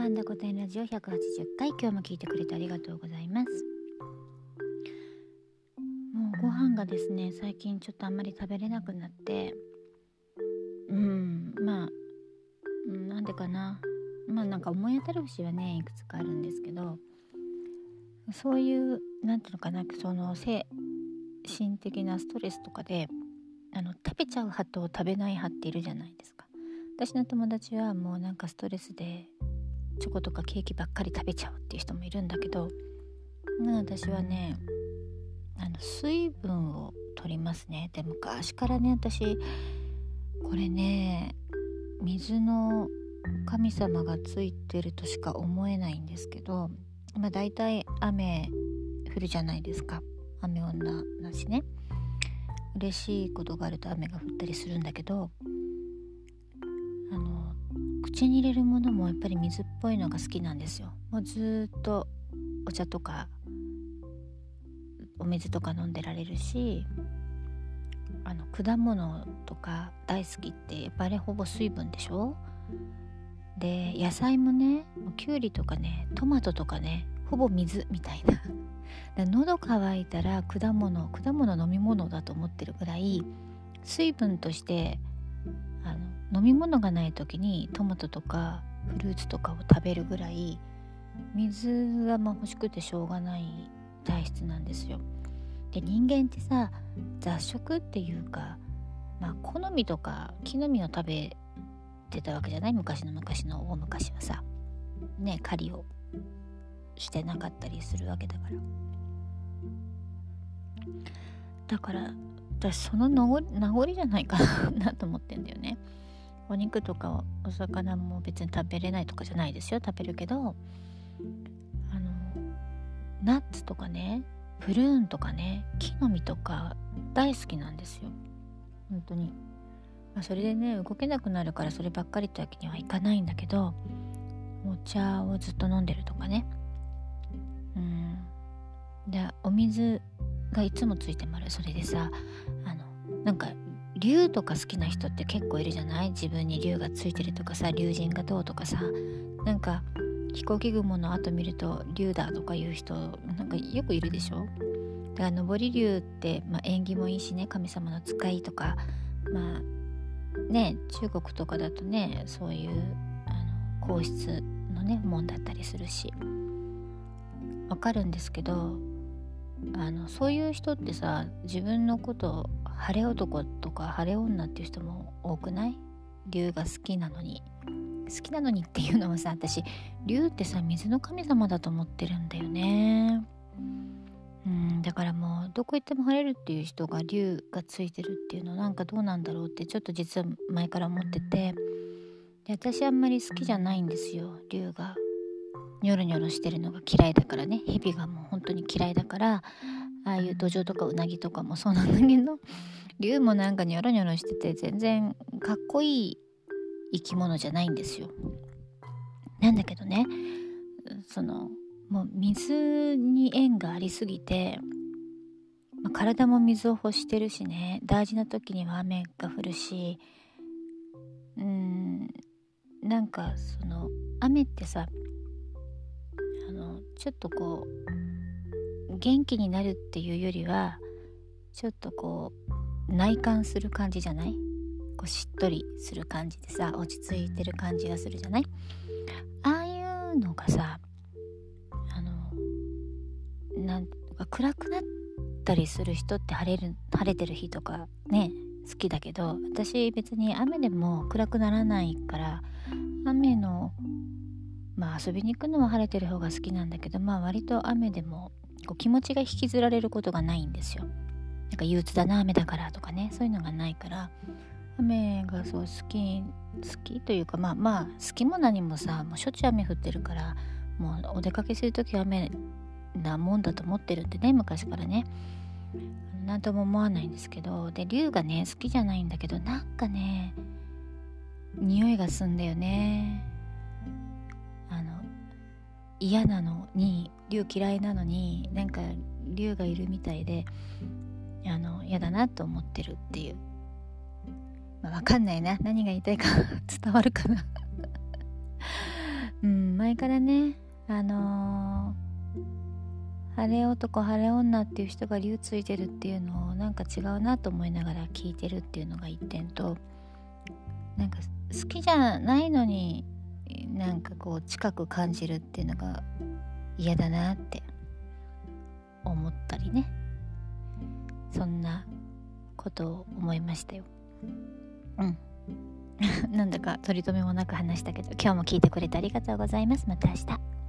パンダ御殿ラジオ180回。今日も聞いてくれてありがとうございます。もうご飯がですね最近ちょっとあんまり食べれなくなって。うんまあ、うん、なんでかな。まあなんか思い当たる節はねいくつかあるんですけど。そういう何ていうのかなその精神的なストレスとかであの食べちゃう派と食べない派っているじゃないですか。私の友達はもうなんかストレスでチョコとかケーキばっかり食べちゃうっていう人もいるんだけど私はねあの水分を取りますね。で昔からね私これね水の神様がついてるとしか思えないんですけどまあ大体雨降るじゃないですか。雨女だしね。嬉しいことがあると雨が降ったりするんだけど口に入れるものもやっぱり水っぽいのが好きなんですよ。もうずっとお茶とかお水とか飲んでられるしあの果物とか大好きってやっぱりほぼ水分でしょ？で野菜もねきゅうりとかねトマトとかねほぼ水みたいな。喉乾いたら果物果物飲み物だと思ってるぐらい水分として飲み物がない時にトマトとかフルーツとかを食べるぐらい水がま欲しくてしょうがない体質なんですよ。で人間ってさ雑食っていうか、まあ、好みとか木の実を食べてたわけじゃない？昔の昔の大昔はさ。ね狩りをしてなかったりするわけだから。だから私その名残じゃないか なと思ってんだよね。お肉とかお魚も別に食べれないとかじゃないですよ。食べるけどあのナッツとかねプルーンとかね木の実とか大好きなんですよ。本当に、まあ、それでね動けなくなるからそればっかりってわけにはいかないんだけどお茶をずっと飲んでるとかね。うん。でお水がいつもついてもあるそれでさあのなんか竜とか好きな人って結構いるじゃない？自分に竜がついてるとかさ竜神がどうとかさ。なんか飛行機雲の後見ると竜だとかいう人なんかよくいるでしょ？だから上り竜って、まあ、縁起もいいしね神様の使いとか。まあね中国とかだとねそういうあの皇室のね門だったりするし。わかるんですけどあのそういう人ってさ自分のこと晴れ男とか晴れ女っていう人も多くない？竜が好きなのに。好きなのにっていうのはさ私竜ってさ水の神様だと思ってるんだよね。うんだからもうどこ行っても晴れるっていう人が竜がついてるっていうのなんかどうなんだろうってちょっと実は前から思ってて。で私あんまり好きじゃないんですよ。竜がニョロニョロしてるのが嫌いだからね。蛇がもう本当に嫌いだから。ああいう土壌とかウナギとかもそうなんだけど 竜もなんかニョロニョロしてて全然かっこいい生き物じゃないんですよ。なんだけどねそのもう水に縁がありすぎて、まあ、体も水を欲してるしね大事な時には雨が降るしうんなんかその雨ってさあのちょっとこう元気になるっていうよりはちょっとこう内観する感じじゃない？こうしっとりする感じでさ落ち着いてる感じがするじゃない？ああいうのがさあのなんか暗くなったりする人って晴れる晴れてる日とかね好きだけど私別に雨でも暗くならないから雨のまあ遊びに行くのは晴れてる方が好きなんだけどまあ割と雨でもこう気持ちが引きずられることがないんですよ。なんか憂鬱だな雨だからとかね。そういうのがないから。雨がそう好き好きというかまあまあ好きも何もさもうしょっちゅう雨降ってるからもうお出かけする時は雨なもんだと思ってるんでね昔からね。何とも思わないんですけど。で龍がね好きじゃないんだけどなんかね匂いがすんだよね。あの嫌なのに龍嫌いなのになんか龍がいるみたいであの嫌だなと思ってるっていう。まあ、わかんないな。何が言いたいか 伝わるかな。うん前からねあのー、晴れ男晴れ女っていう人が流ついてるっていうのをなんか違うなと思いながら聞いてるっていうのが一点となんか好きじゃないのになんかこう近く感じるっていうのが嫌だなって思ったりね。そんなことを思いましたよ。うん。なんだか取り留めもなく話したけど今日も聞いてくれてありがとうございます。また明日。